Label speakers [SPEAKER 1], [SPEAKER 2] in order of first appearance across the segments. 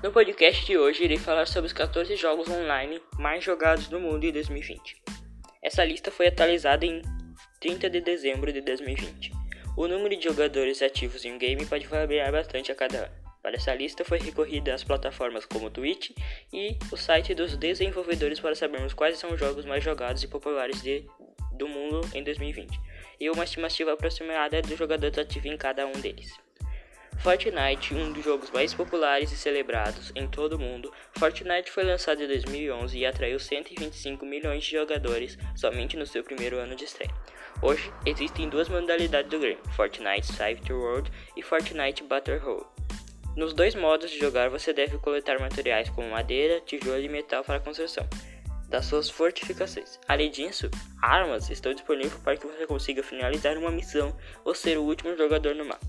[SPEAKER 1] No podcast de hoje irei falar sobre os 14 jogos online mais jogados no mundo em 2020. Essa lista foi atualizada em 30 de dezembro de 2020. O número de jogadores ativos em um game pode variar bastante a cada ano. Para essa lista foi recorrida às plataformas como Twitch e o site dos desenvolvedores para sabermos quais são os jogos mais jogados e populares de, do mundo em 2020 e uma estimativa aproximada dos jogadores ativos em cada um deles. Fortnite, um dos jogos mais populares e celebrados em todo o mundo, Fortnite foi lançado em 2011 e atraiu 125 milhões de jogadores somente no seu primeiro ano de estreia. Hoje, existem duas modalidades do game, Fortnite Safety World e Fortnite Battle Royale. Nos dois modos de jogar você deve coletar materiais como madeira, tijolo e metal para a construção das suas fortificações. Além disso, armas estão disponíveis para que você consiga finalizar uma missão ou ser o último jogador no mapa.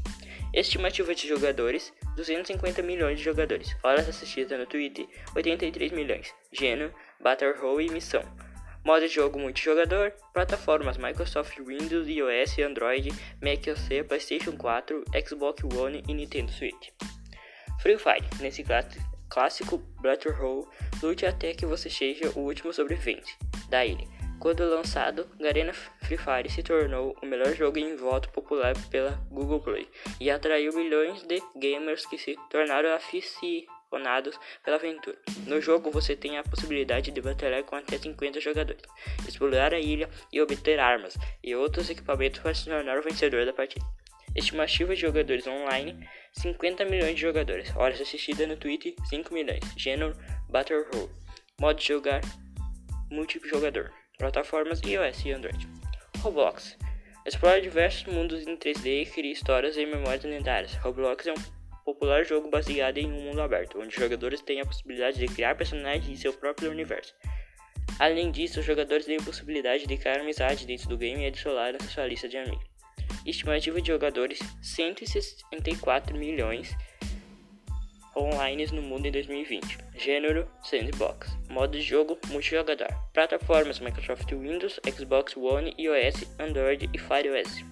[SPEAKER 1] Estimativa de jogadores: 250 milhões de jogadores. Horas assistidas no Twitter: 83 milhões. Gênero: Battle Royale e missão. Modo de jogo multijogador, plataformas Microsoft Windows, iOS, Android, Mac OS, PlayStation 4, Xbox One e Nintendo Switch. Free Fire, nesse clássico Battle Royale, lute até que você seja o último sobrevivente da ilha. Quando lançado, Garena Free Fire se tornou o melhor jogo em voto popular pela Google Play e atraiu milhões de gamers que se tornaram aficionados pela aventura. No jogo, você tem a possibilidade de batalhar com até 50 jogadores, explorar a ilha e obter armas e outros equipamentos para se tornar o vencedor da partida. Estimativa de jogadores online: 50 milhões de jogadores. Horas assistidas no Twitter: 5 milhões. Gênero: Battle Royale. Modo de jogar: multijogador plataformas iOS e Android. Roblox explora diversos mundos em 3D e cria histórias e memórias lendárias. Roblox é um popular jogo baseado em um mundo aberto, onde os jogadores têm a possibilidade de criar personagens em seu próprio universo. Além disso, os jogadores têm a possibilidade de criar amizade dentro do game e adicionar a sua lista de amigos. Estimativa de jogadores: 164 milhões online no mundo em 2020. Gênero: Sandbox. Modo de jogo: multijogador. Plataformas: Microsoft Windows, Xbox One, iOS, Android e Fire OS.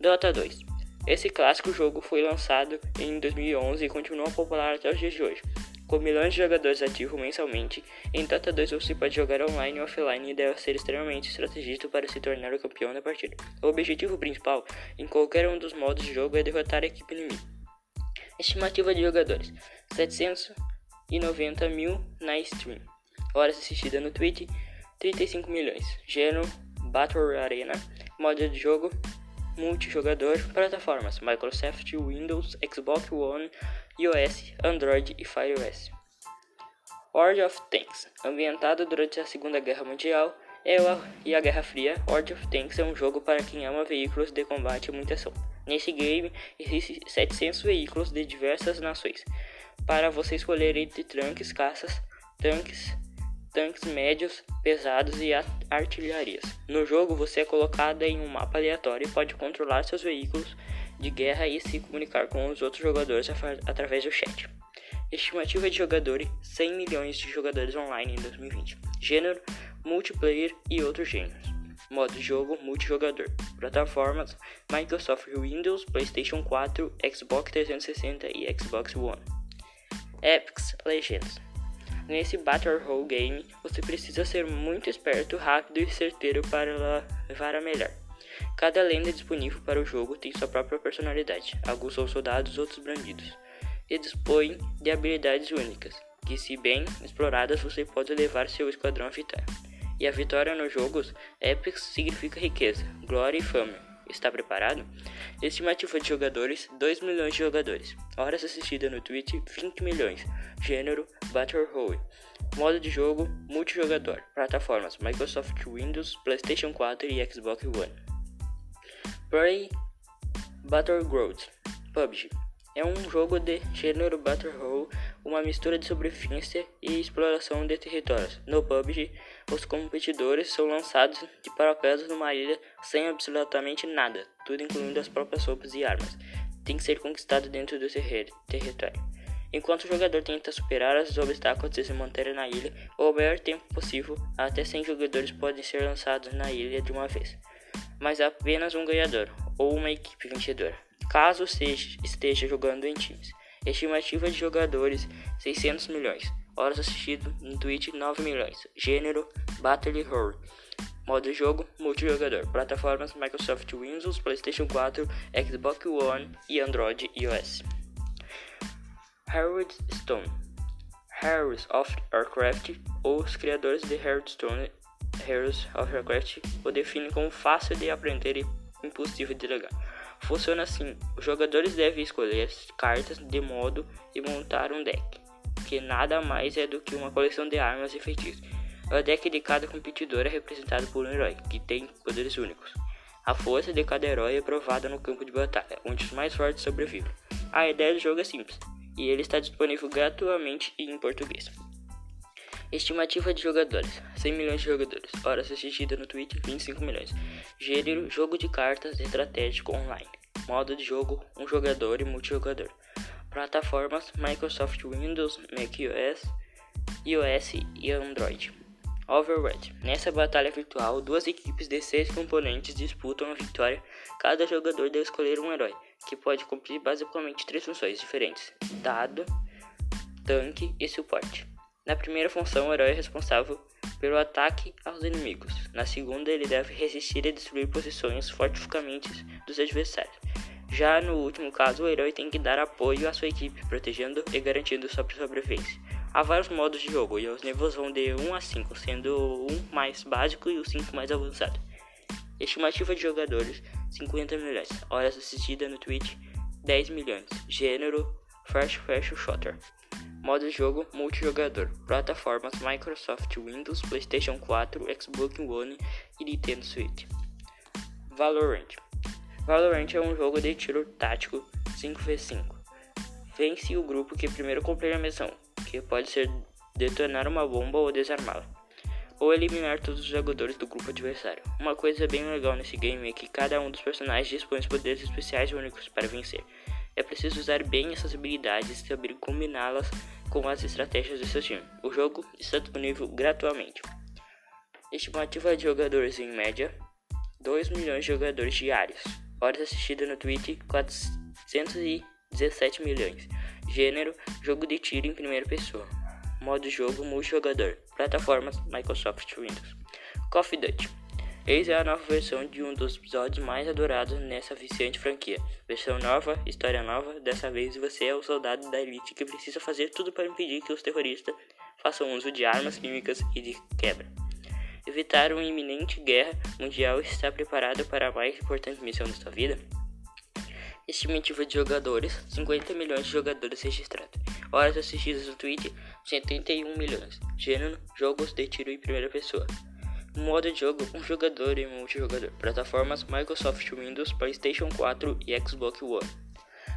[SPEAKER 1] Dota 2. Esse clássico jogo foi lançado em 2011 e continua popular até os dias de hoje. Com milhões de jogadores ativos mensalmente, em Dota 2 você pode jogar online e offline e deve ser extremamente estrategista para se tornar o campeão da partida. O objetivo principal em qualquer um dos modos de jogo é derrotar a equipe inimiga. Estimativa de jogadores: 790 mil na stream. Horas assistidas no Twitch: 35 milhões. Gênero: Battle Arena. Modo de jogo: multijogador. Plataformas: Microsoft Windows, Xbox One, iOS, Android e Fire OS. World of Tanks. Ambientado durante a Segunda Guerra Mundial e a Guerra Fria, World of Tanks é um jogo para quem ama veículos de combate e muita ação. Nesse game existem 700 veículos de diversas nações para você escolher entre tanques, caças, tanques, tanques médios, pesados e artilharias. No jogo você é colocado em um mapa aleatório e pode controlar seus veículos de guerra e se comunicar com os outros jogadores através do chat. Estimativa de jogadores: 100 milhões de jogadores online em 2020. Gênero: multiplayer e outros gêneros. Modo de jogo multijogador. Plataformas: Microsoft Windows, PlayStation 4, Xbox 360 e Xbox One. Epics Legends. Nesse Battle Royale game, você precisa ser muito esperto, rápido e certeiro para levar a melhor. Cada lenda disponível para o jogo tem sua própria personalidade. Alguns são soldados, outros bandidos. E dispõem de habilidades únicas, que se bem exploradas você pode levar seu esquadrão a vitória. E a vitória nos jogos épicos significa riqueza, glória e fama. Está preparado? Estimativa de jogadores: 2 milhões de jogadores. Horas assistidas no Twitch: 20 milhões. Gênero: Battle Royale. Modo de jogo: multijogador. Plataformas: Microsoft Windows, PlayStation 4 e Xbox One. Play Battlegrounds PUBG é um jogo de gênero Battle Royale, uma mistura de sobrevivência e exploração de territórios. No PUBG, os competidores são lançados de paraquedas numa ilha sem absolutamente nada, tudo incluindo as próprias roupas e armas. Tem que ser conquistado dentro do território. Enquanto o jogador tenta superar os obstáculos e se manter na ilha o maior tempo possível, até 100 jogadores podem ser lançados na ilha de uma vez. Mas apenas um ganhador, ou uma equipe vencedora caso esteja jogando em times. Estimativa de jogadores 600 milhões. Horas assistidas no Twitch 9 milhões. Gênero Battle Horror. Modo jogo multijogador. Plataformas Microsoft Windows, PlayStation 4, Xbox One e Android iOS. Harold Stone. Heroes of Warcraft, ou os criadores de Hearthstone Heroes of Warcraft, o definem como fácil de aprender e impossível de jogar. Funciona assim: os jogadores devem escolher as cartas de modo e montar um deck, que nada mais é do que uma coleção de armas e feitiços. O deck de cada competidor é representado por um herói, que tem poderes únicos. A força de cada herói é provada no campo de batalha, onde os mais fortes sobrevivem. A ideia do jogo é simples, e ele está disponível gratuitamente em português. Estimativa de jogadores: 100 milhões de jogadores. Horas assistidas no Twitch: 25 milhões. Gênero: jogo de cartas estratégico online. Modo de jogo: um jogador e multijogador. Plataformas: Microsoft Windows, macOS, iOS e Android. Overwatch. Nessa batalha virtual, duas equipes de seis componentes disputam a vitória. Cada jogador deve escolher um herói, que pode cumprir basicamente três funções diferentes: dado, tanque e suporte. Na primeira função, o herói é responsável pelo ataque aos inimigos. Na segunda, ele deve resistir e destruir posições fortificamente dos adversários. Já no último caso, o herói tem que dar apoio à sua equipe, protegendo e garantindo sua sobrevivência. Há vários modos de jogo e os níveis vão de 1 a 5, sendo o 1 mais básico e o 5 mais avançado. Estimativa de jogadores: 50 milhões. Horas assistidas no Twitch: 10 milhões. Gênero: First Fashion Shooter. Modo jogo multijogador. Plataformas Microsoft Windows, PlayStation 4, Xbox One e Nintendo Switch. Valorant. Valorant é um jogo de tiro tático 5v5. Vence o grupo que primeiro cumprir a missão, que pode ser detonar uma bomba ou desarmá-la, ou eliminar todos os jogadores do grupo adversário. Uma coisa bem legal nesse game é que cada um dos personagens dispõe de poderes especiais únicos para vencer. É preciso usar bem essas habilidades e saber combiná-las com as estratégias do seu time. O jogo está disponível gratuitamente. Estimativa de jogadores em média: 2 milhões de jogadores diários. Horas assistidas no Twitch: 417 milhões. Gênero: jogo de tiro em primeira pessoa. Modo jogo multijogador. Plataformas Microsoft Windows. Coffee Duty. Eis é a nova versão de um dos episódios mais adorados nessa viciante franquia. Versão nova, história nova, dessa vez você é o soldado da elite que precisa fazer tudo para impedir que os terroristas façam uso de armas químicas e de quebra. Evitar uma iminente guerra mundial está preparado para a mais importante missão da sua vida? Estimativa de jogadores: 50 milhões de jogadores registrados. Horas assistidas no Twitch: 71 milhões. Gênero: jogos de tiro em primeira pessoa. Modo de jogo: um jogador e multijogador. Plataformas: Microsoft Windows, PlayStation 4 e Xbox One.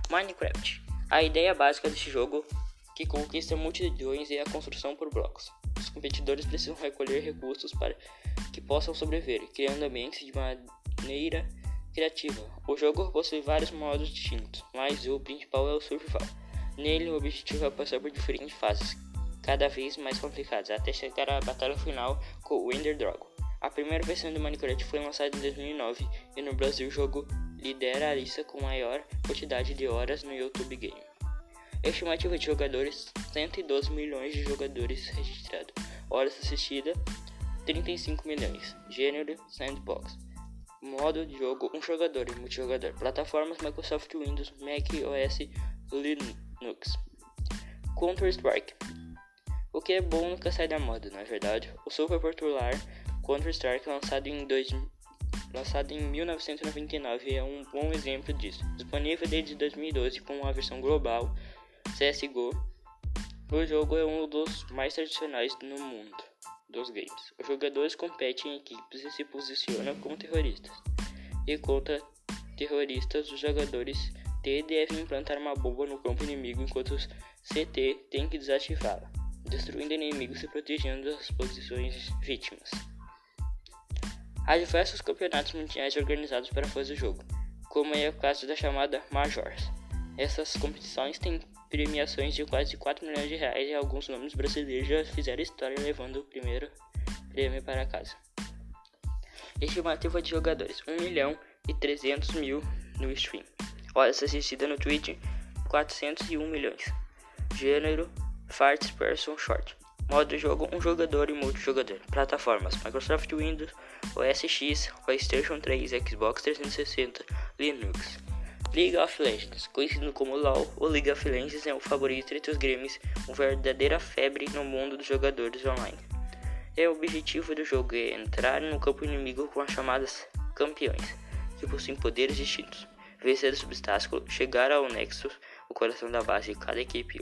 [SPEAKER 1] Minecraft. A ideia básica deste jogo que conquista multidões é a construção por blocos. Os competidores precisam recolher recursos para que possam sobreviver, criando ambientes de maneira criativa. O jogo possui vários modos distintos, mas o principal é o survival. Nele, o objetivo é passar por diferentes fases, cada vez mais complicadas, até chegar à batalha final com o Ender Dragon. A primeira versão do Minecraft foi lançada em 2009 e no Brasil o jogo lidera a lista com maior quantidade de horas no YouTube Game. Estimativa de jogadores: 112 milhões de jogadores registrados. Horas assistidas: 35 milhões. Gênero: Sandbox. Modo de jogo: um jogador e multijogador. Plataformas: Microsoft Windows, Mac OS, Linux. Counter Strike. O que é bom nunca sai da moda, na é verdade. O super popular Counter-Strike, lançado em, lançado em 1999, é um bom exemplo disso. Disponível desde 2012 com uma versão global CSGO, o jogo é um dos mais tradicionais no mundo dos games. Os jogadores competem em equipes e se posicionam como terroristas. E contra terroristas, os jogadores T devem implantar uma bomba no campo inimigo enquanto os CT têm que desativá-la, destruindo inimigos e protegendo as posições vítimas. Há diversos campeonatos mundiais organizados para fazer o jogo, como é o caso da chamada Majors. Essas competições têm premiações de quase 4 milhões de reais e alguns nomes brasileiros já fizeram história levando o primeiro prêmio para casa. Estimativa de jogadores: 1 milhão e 300 mil no stream. Horas assistidas no Twitch: 401 milhões. Gênero First Person Short. Modo jogo um jogador e multijogador. Plataformas Microsoft Windows, OS X, PlayStation 3, Xbox 360, Linux. League of Legends, conhecido como LoL, o League of Legends é o favorito entre os games, uma verdadeira febre no mundo dos jogadores online. E o objetivo do jogo é entrar no campo inimigo com as chamadas campeões, que possuem poderes distintos, vencer os obstáculos, chegar ao Nexus, o coração da base de cada equipe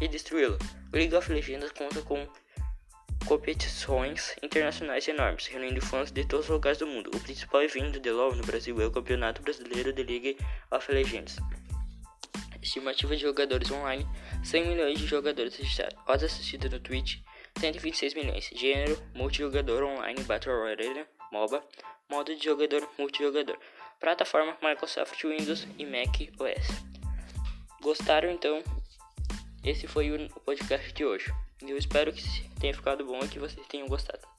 [SPEAKER 1] e destruí-lo. League of Legends conta com competições internacionais enormes, reunindo fãs de todos os lugares do mundo. O principal evento de LoL no Brasil é o Campeonato Brasileiro de League of Legends. Estimativa de jogadores online: 100 milhões de jogadores registrados. Horas assistidas no Twitch: 126 milhões. Gênero: multijogador online, Battle Royale, MOBA. Modo de jogador: multijogador. Plataforma: Microsoft Windows e Mac OS. Gostaram então? Esse foi o podcast de hoje. Eu espero que tenha ficado bom e que vocês tenham gostado.